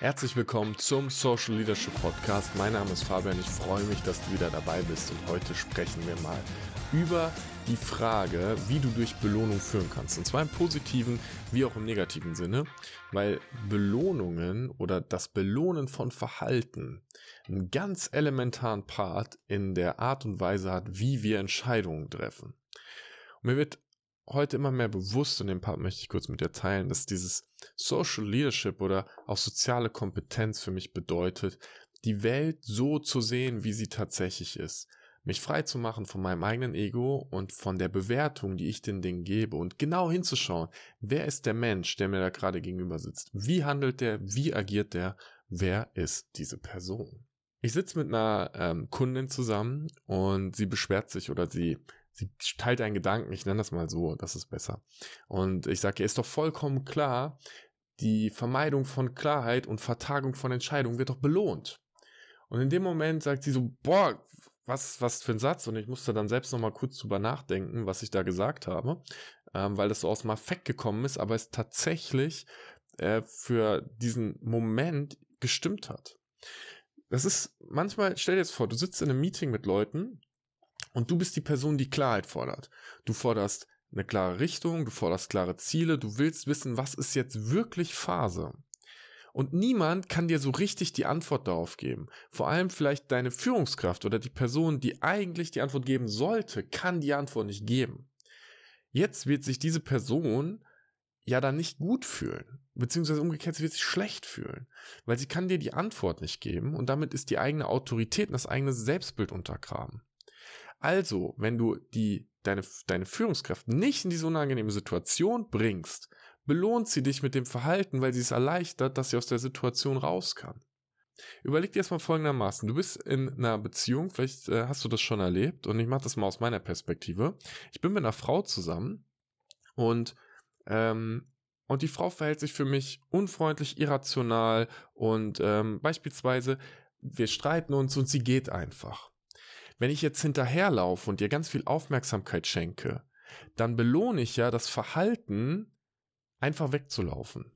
Herzlich willkommen zum Social Leadership Podcast. Mein Name ist Fabian. Ich freue mich, dass du wieder dabei bist. Und heute sprechen wir mal über die Frage, wie du durch Belohnung führen kannst. Und zwar im positiven wie auch im negativen Sinne, weil Belohnungen oder das Belohnen von Verhalten einen ganz elementaren Part in der Art und Weise hat, wie wir Entscheidungen treffen. Und mir wird heute immer mehr bewusst, und den Part möchte ich kurz mit dir teilen, dass dieses Social Leadership oder auch soziale Kompetenz für mich bedeutet, die Welt so zu sehen, wie sie tatsächlich ist. Mich frei zu machen von meinem eigenen Ego und von der Bewertung, die ich den Dingen gebe und genau hinzuschauen, wer ist der Mensch, der mir da gerade gegenüber sitzt? Wie handelt der? Wie agiert der? Wer ist diese Person? Ich sitze mit einer ähm, Kundin zusammen und sie beschwert sich oder sie sie teilt einen Gedanken, ich nenne das mal so, das ist besser. Und ich sage, ihr ist doch vollkommen klar, die Vermeidung von Klarheit und Vertagung von Entscheidungen wird doch belohnt. Und in dem Moment sagt sie so, boah, was, was für ein Satz? Und ich musste dann selbst nochmal kurz drüber nachdenken, was ich da gesagt habe, ähm, weil das so aus dem Affekt gekommen ist, aber es tatsächlich äh, für diesen Moment gestimmt hat. Das ist manchmal, stell dir jetzt vor, du sitzt in einem Meeting mit Leuten und du bist die Person, die Klarheit fordert. Du forderst eine klare Richtung, du forderst klare Ziele, du willst wissen, was ist jetzt wirklich Phase. Und niemand kann dir so richtig die Antwort darauf geben. Vor allem vielleicht deine Führungskraft oder die Person, die eigentlich die Antwort geben sollte, kann die Antwort nicht geben. Jetzt wird sich diese Person ja dann nicht gut fühlen, beziehungsweise umgekehrt, sie wird sich schlecht fühlen, weil sie kann dir die Antwort nicht geben und damit ist die eigene Autorität und das eigene Selbstbild untergraben. Also, wenn du die, deine, deine Führungskraft nicht in diese unangenehme Situation bringst, belohnt sie dich mit dem Verhalten, weil sie es erleichtert, dass sie aus der Situation raus kann. Überleg dir erstmal folgendermaßen. Du bist in einer Beziehung, vielleicht äh, hast du das schon erlebt, und ich mache das mal aus meiner Perspektive. Ich bin mit einer Frau zusammen und, ähm, und die Frau verhält sich für mich unfreundlich, irrational und ähm, beispielsweise wir streiten uns und sie geht einfach. Wenn ich jetzt hinterherlaufe und ihr ganz viel Aufmerksamkeit schenke, dann belohne ich ja das Verhalten, einfach wegzulaufen.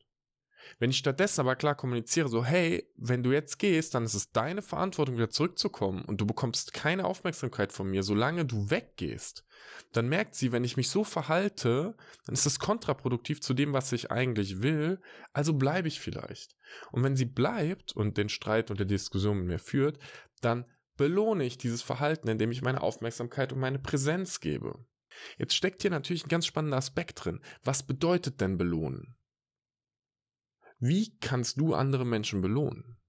Wenn ich stattdessen aber klar kommuniziere, so, hey, wenn du jetzt gehst, dann ist es deine Verantwortung, wieder zurückzukommen und du bekommst keine Aufmerksamkeit von mir, solange du weggehst, dann merkt sie, wenn ich mich so verhalte, dann ist es kontraproduktiv zu dem, was ich eigentlich will, also bleibe ich vielleicht. Und wenn sie bleibt und den Streit und die Diskussion mit mir führt, dann belohne ich dieses Verhalten, indem ich meine Aufmerksamkeit und meine Präsenz gebe. Jetzt steckt hier natürlich ein ganz spannender Aspekt drin. Was bedeutet denn belohnen? Wie kannst du andere Menschen belohnen?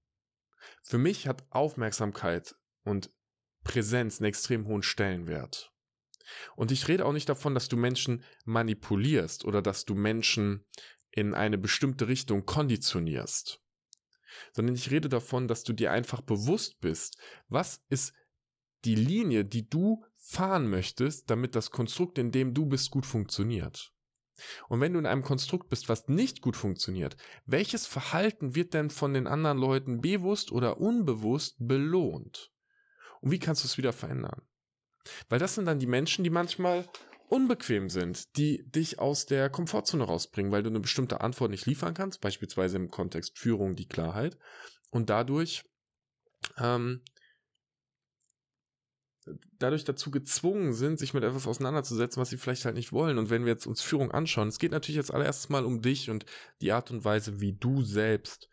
Für mich hat Aufmerksamkeit und Präsenz einen extrem hohen Stellenwert. Und ich rede auch nicht davon, dass du Menschen manipulierst oder dass du Menschen in eine bestimmte Richtung konditionierst sondern ich rede davon, dass du dir einfach bewusst bist, was ist die Linie, die du fahren möchtest, damit das Konstrukt, in dem du bist, gut funktioniert. Und wenn du in einem Konstrukt bist, was nicht gut funktioniert, welches Verhalten wird denn von den anderen Leuten bewusst oder unbewusst belohnt? Und wie kannst du es wieder verändern? Weil das sind dann die Menschen, die manchmal unbequem sind, die dich aus der Komfortzone rausbringen, weil du eine bestimmte Antwort nicht liefern kannst, beispielsweise im Kontext Führung die Klarheit und dadurch ähm, dadurch dazu gezwungen sind, sich mit etwas auseinanderzusetzen, was sie vielleicht halt nicht wollen. Und wenn wir jetzt uns Führung anschauen, es geht natürlich jetzt allererstes mal um dich und die Art und Weise, wie du selbst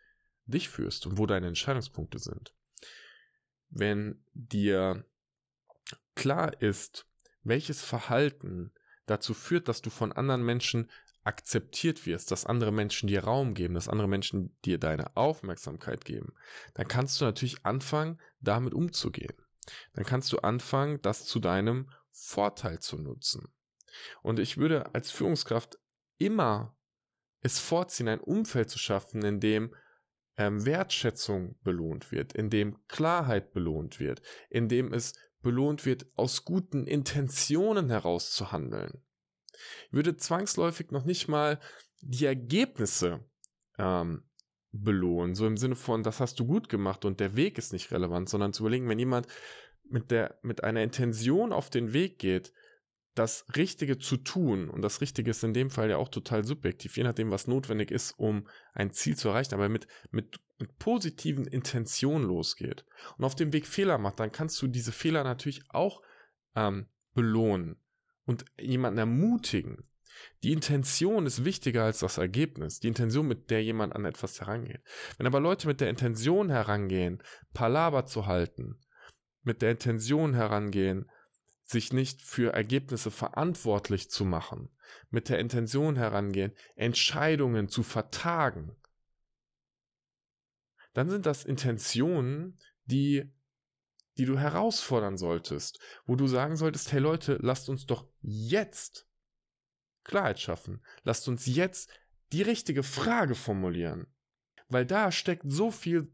dich führst und wo deine Entscheidungspunkte sind. Wenn dir klar ist, welches Verhalten dazu führt, dass du von anderen Menschen akzeptiert wirst, dass andere Menschen dir Raum geben, dass andere Menschen dir deine Aufmerksamkeit geben, dann kannst du natürlich anfangen, damit umzugehen. Dann kannst du anfangen, das zu deinem Vorteil zu nutzen. Und ich würde als Führungskraft immer es vorziehen, ein Umfeld zu schaffen, in dem ähm, Wertschätzung belohnt wird, in dem Klarheit belohnt wird, in dem es belohnt wird, aus guten Intentionen heraus zu handeln. Ich würde zwangsläufig noch nicht mal die Ergebnisse ähm, belohnen, so im Sinne von, das hast du gut gemacht und der Weg ist nicht relevant, sondern zu überlegen, wenn jemand mit der, mit einer Intention auf den Weg geht, das Richtige zu tun, und das Richtige ist in dem Fall ja auch total subjektiv, je nachdem, was notwendig ist, um ein Ziel zu erreichen, aber mit, mit, mit positiven Intentionen losgeht und auf dem Weg Fehler macht, dann kannst du diese Fehler natürlich auch ähm, belohnen und jemanden ermutigen. Die Intention ist wichtiger als das Ergebnis. Die Intention, mit der jemand an etwas herangeht. Wenn aber Leute mit der Intention herangehen, Palaber zu halten, mit der Intention herangehen, sich nicht für Ergebnisse verantwortlich zu machen, mit der Intention herangehen, Entscheidungen zu vertagen, dann sind das Intentionen, die, die du herausfordern solltest, wo du sagen solltest, hey Leute, lasst uns doch jetzt Klarheit schaffen. Lasst uns jetzt die richtige Frage formulieren. Weil da steckt so viel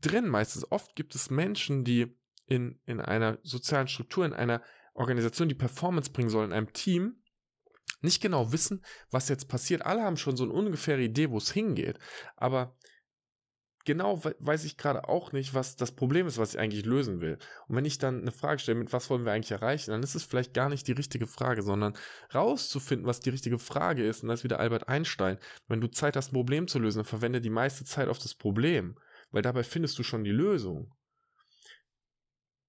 drin meistens. Oft gibt es Menschen, die in, in einer sozialen Struktur, in einer Organisation, die Performance bringen soll, in einem Team, nicht genau wissen, was jetzt passiert. Alle haben schon so eine ungefähre Idee, wo es hingeht. Aber genau weiß ich gerade auch nicht, was das Problem ist, was ich eigentlich lösen will. Und wenn ich dann eine Frage stelle, mit was wollen wir eigentlich erreichen, dann ist es vielleicht gar nicht die richtige Frage, sondern rauszufinden, was die richtige Frage ist. Und das ist wieder Albert Einstein. Wenn du Zeit hast, ein Problem zu lösen, dann verwende die meiste Zeit auf das Problem, weil dabei findest du schon die Lösung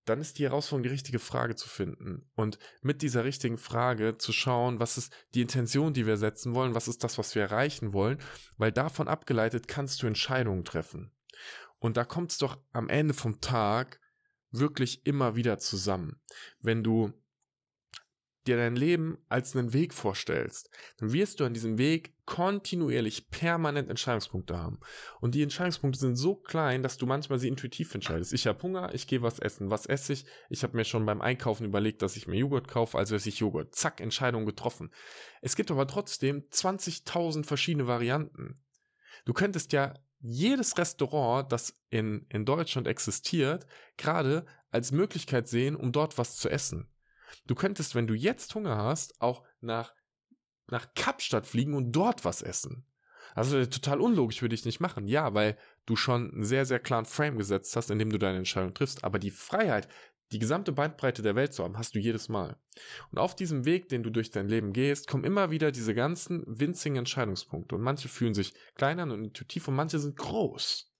dann ist die Herausforderung, die richtige Frage zu finden. Und mit dieser richtigen Frage zu schauen, was ist die Intention, die wir setzen wollen, was ist das, was wir erreichen wollen, weil davon abgeleitet kannst du Entscheidungen treffen. Und da kommt es doch am Ende vom Tag wirklich immer wieder zusammen. Wenn du dir dein Leben als einen Weg vorstellst, dann wirst du an diesem Weg kontinuierlich permanent Entscheidungspunkte haben. Und die Entscheidungspunkte sind so klein, dass du manchmal sie intuitiv entscheidest. Ich habe Hunger, ich gehe was essen. Was esse ich? Ich habe mir schon beim Einkaufen überlegt, dass ich mir Joghurt kaufe, also esse ich Joghurt. Zack, Entscheidung getroffen. Es gibt aber trotzdem 20.000 verschiedene Varianten. Du könntest ja jedes Restaurant, das in, in Deutschland existiert, gerade als Möglichkeit sehen, um dort was zu essen. Du könntest, wenn du jetzt Hunger hast, auch nach, nach Kapstadt fliegen und dort was essen. Also total unlogisch würde ich nicht machen. Ja, weil du schon einen sehr, sehr klaren Frame gesetzt hast, in dem du deine Entscheidung triffst. Aber die Freiheit, die gesamte Bandbreite der Welt zu haben, hast du jedes Mal. Und auf diesem Weg, den du durch dein Leben gehst, kommen immer wieder diese ganzen winzigen Entscheidungspunkte. Und manche fühlen sich kleiner und intuitiv und manche sind groß.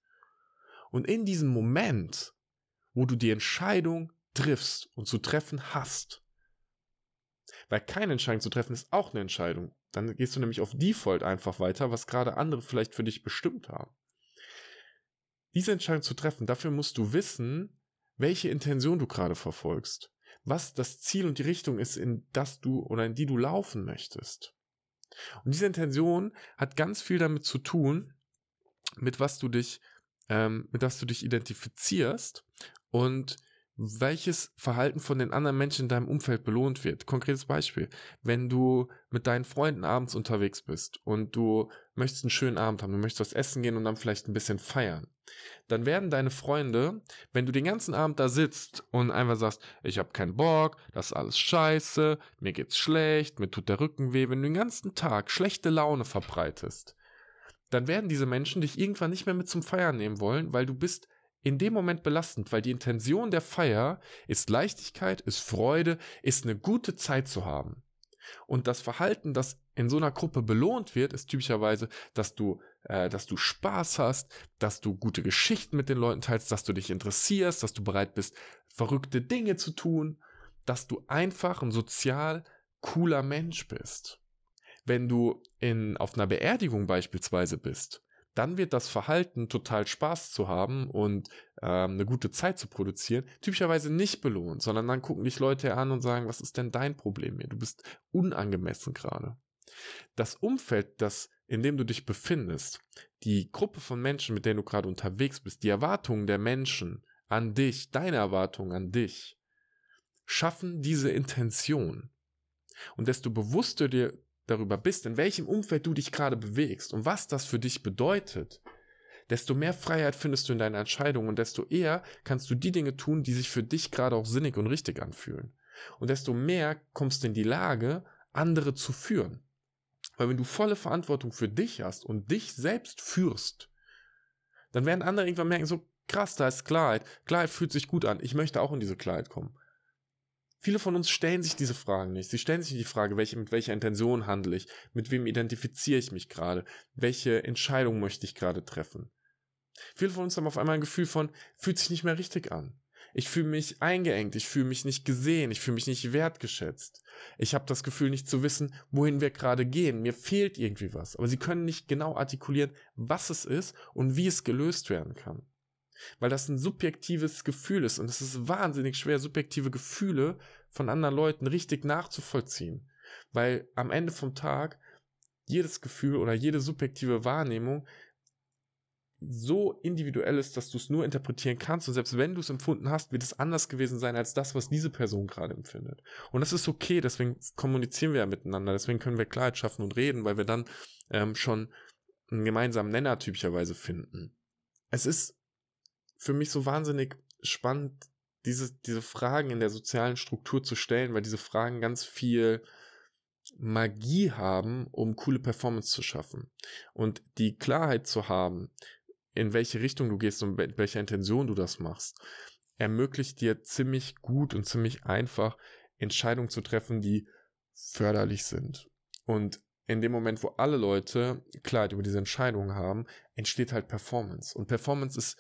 Und in diesem Moment, wo du die Entscheidung triffst und zu treffen hast. Weil keine Entscheidung zu treffen ist auch eine Entscheidung. Dann gehst du nämlich auf Default einfach weiter, was gerade andere vielleicht für dich bestimmt haben. Diese Entscheidung zu treffen, dafür musst du wissen, welche Intention du gerade verfolgst. Was das Ziel und die Richtung ist, in das du oder in die du laufen möchtest. Und diese Intention hat ganz viel damit zu tun, mit was du dich, ähm, mit was du dich identifizierst und welches Verhalten von den anderen Menschen in deinem Umfeld belohnt wird. Konkretes Beispiel, wenn du mit deinen Freunden abends unterwegs bist und du möchtest einen schönen Abend haben, du möchtest was essen gehen und dann vielleicht ein bisschen feiern, dann werden deine Freunde, wenn du den ganzen Abend da sitzt und einfach sagst, ich habe keinen Bock, das ist alles scheiße, mir geht's schlecht, mir tut der Rücken weh, wenn du den ganzen Tag schlechte Laune verbreitest, dann werden diese Menschen dich irgendwann nicht mehr mit zum Feiern nehmen wollen, weil du bist in dem Moment belastend, weil die Intention der Feier ist Leichtigkeit, ist Freude, ist eine gute Zeit zu haben. Und das Verhalten, das in so einer Gruppe belohnt wird, ist typischerweise, dass du, äh, dass du Spaß hast, dass du gute Geschichten mit den Leuten teilst, dass du dich interessierst, dass du bereit bist, verrückte Dinge zu tun, dass du einfach ein sozial cooler Mensch bist. Wenn du in, auf einer Beerdigung beispielsweise bist, dann wird das Verhalten, total Spaß zu haben und ähm, eine gute Zeit zu produzieren, typischerweise nicht belohnt, sondern dann gucken dich Leute an und sagen, was ist denn dein Problem hier? Du bist unangemessen gerade. Das Umfeld, das, in dem du dich befindest, die Gruppe von Menschen, mit denen du gerade unterwegs bist, die Erwartungen der Menschen an dich, deine Erwartungen an dich, schaffen diese Intention. Und desto bewusster dir darüber bist, in welchem Umfeld du dich gerade bewegst und was das für dich bedeutet, desto mehr Freiheit findest du in deiner Entscheidung und desto eher kannst du die Dinge tun, die sich für dich gerade auch sinnig und richtig anfühlen. Und desto mehr kommst du in die Lage, andere zu führen. Weil wenn du volle Verantwortung für dich hast und dich selbst führst, dann werden andere irgendwann merken, so krass, da ist Klarheit. Klarheit fühlt sich gut an. Ich möchte auch in diese Klarheit kommen. Viele von uns stellen sich diese Fragen nicht. Sie stellen sich die Frage, welche, mit welcher Intention handle ich? Mit wem identifiziere ich mich gerade? Welche Entscheidung möchte ich gerade treffen? Viele von uns haben auf einmal ein Gefühl von, fühlt sich nicht mehr richtig an. Ich fühle mich eingeengt, ich fühle mich nicht gesehen, ich fühle mich nicht wertgeschätzt. Ich habe das Gefühl, nicht zu wissen, wohin wir gerade gehen. Mir fehlt irgendwie was. Aber sie können nicht genau artikulieren, was es ist und wie es gelöst werden kann. Weil das ein subjektives Gefühl ist und es ist wahnsinnig schwer, subjektive Gefühle von anderen Leuten richtig nachzuvollziehen. Weil am Ende vom Tag jedes Gefühl oder jede subjektive Wahrnehmung so individuell ist, dass du es nur interpretieren kannst und selbst wenn du es empfunden hast, wird es anders gewesen sein als das, was diese Person gerade empfindet. Und das ist okay, deswegen kommunizieren wir ja miteinander, deswegen können wir Klarheit schaffen und reden, weil wir dann ähm, schon einen gemeinsamen Nenner typischerweise finden. Es ist für mich so wahnsinnig spannend, diese, diese Fragen in der sozialen Struktur zu stellen, weil diese Fragen ganz viel Magie haben, um coole Performance zu schaffen. Und die Klarheit zu haben, in welche Richtung du gehst und mit welcher Intention du das machst, ermöglicht dir ziemlich gut und ziemlich einfach Entscheidungen zu treffen, die förderlich sind. Und in dem Moment, wo alle Leute Klarheit über diese Entscheidungen haben, entsteht halt Performance. Und Performance ist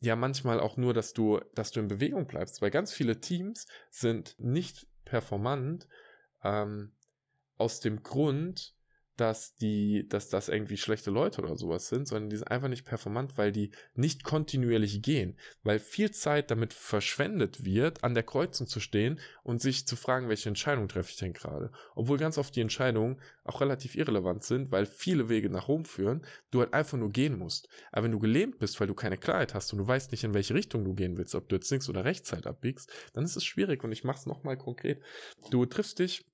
ja manchmal auch nur, dass du, dass du in Bewegung bleibst, weil ganz viele Teams sind nicht performant ähm, aus dem Grund, dass die, dass das irgendwie schlechte Leute oder sowas sind, sondern die sind einfach nicht performant, weil die nicht kontinuierlich gehen, weil viel Zeit damit verschwendet wird, an der Kreuzung zu stehen und sich zu fragen, welche Entscheidung treffe ich denn gerade. Obwohl ganz oft die Entscheidungen auch relativ irrelevant sind, weil viele Wege nach Rom führen, du halt einfach nur gehen musst. Aber wenn du gelähmt bist, weil du keine Klarheit hast und du weißt nicht, in welche Richtung du gehen willst, ob du jetzt links oder rechts halt abbiegst, dann ist es schwierig und ich mach's nochmal konkret. Du triffst dich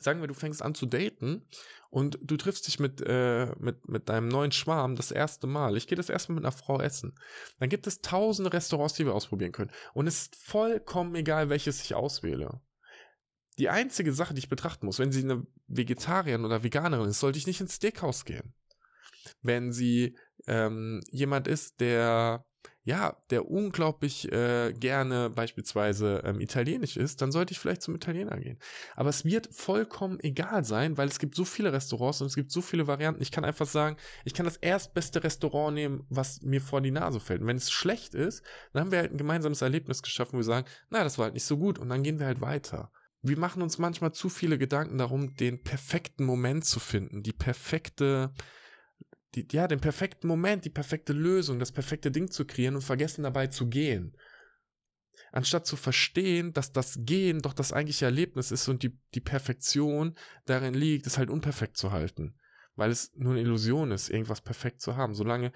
sagen wir, du fängst an zu daten und du triffst dich mit, äh, mit, mit deinem neuen Schwarm das erste Mal. Ich gehe das erste Mal mit einer Frau essen. Dann gibt es tausende Restaurants, die wir ausprobieren können. Und es ist vollkommen egal, welches ich auswähle. Die einzige Sache, die ich betrachten muss, wenn sie eine Vegetarierin oder Veganerin ist, sollte ich nicht ins Steakhouse gehen. Wenn sie ähm, jemand ist, der ja, der unglaublich äh, gerne beispielsweise ähm, italienisch ist, dann sollte ich vielleicht zum Italiener gehen. Aber es wird vollkommen egal sein, weil es gibt so viele Restaurants und es gibt so viele Varianten. Ich kann einfach sagen, ich kann das erstbeste Restaurant nehmen, was mir vor die Nase fällt. Und wenn es schlecht ist, dann haben wir halt ein gemeinsames Erlebnis geschaffen, wo wir sagen, na, das war halt nicht so gut und dann gehen wir halt weiter. Wir machen uns manchmal zu viele Gedanken darum, den perfekten Moment zu finden, die perfekte die, ja, den perfekten Moment, die perfekte Lösung, das perfekte Ding zu kreieren und vergessen dabei zu gehen. Anstatt zu verstehen, dass das Gehen doch das eigentliche Erlebnis ist und die, die Perfektion darin liegt, es halt unperfekt zu halten. Weil es nur eine Illusion ist, irgendwas perfekt zu haben. Solange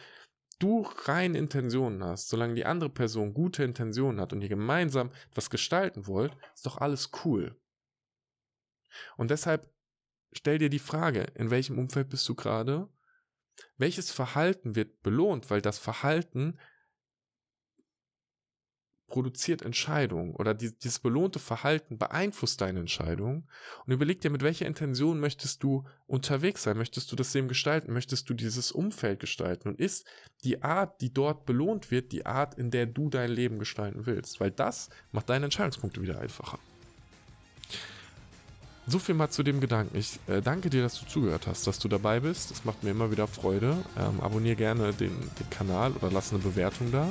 du rein Intentionen hast, solange die andere Person gute Intentionen hat und ihr gemeinsam etwas gestalten wollt, ist doch alles cool. Und deshalb stell dir die Frage, in welchem Umfeld bist du gerade welches Verhalten wird belohnt, weil das Verhalten produziert Entscheidungen oder die, dieses belohnte Verhalten beeinflusst deine Entscheidung. Und überleg dir, mit welcher Intention möchtest du unterwegs sein, möchtest du das Leben gestalten, möchtest du dieses Umfeld gestalten? Und ist die Art, die dort belohnt wird, die Art, in der du dein Leben gestalten willst, weil das macht deine Entscheidungspunkte wieder einfacher. So viel mal zu dem Gedanken. Ich äh, danke dir, dass du zugehört hast, dass du dabei bist. Das macht mir immer wieder Freude. Ähm, abonnier gerne den, den Kanal oder lass eine Bewertung da.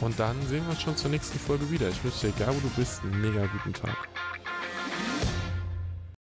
Und dann sehen wir uns schon zur nächsten Folge wieder. Ich wünsche dir, egal wo du bist, einen mega guten Tag.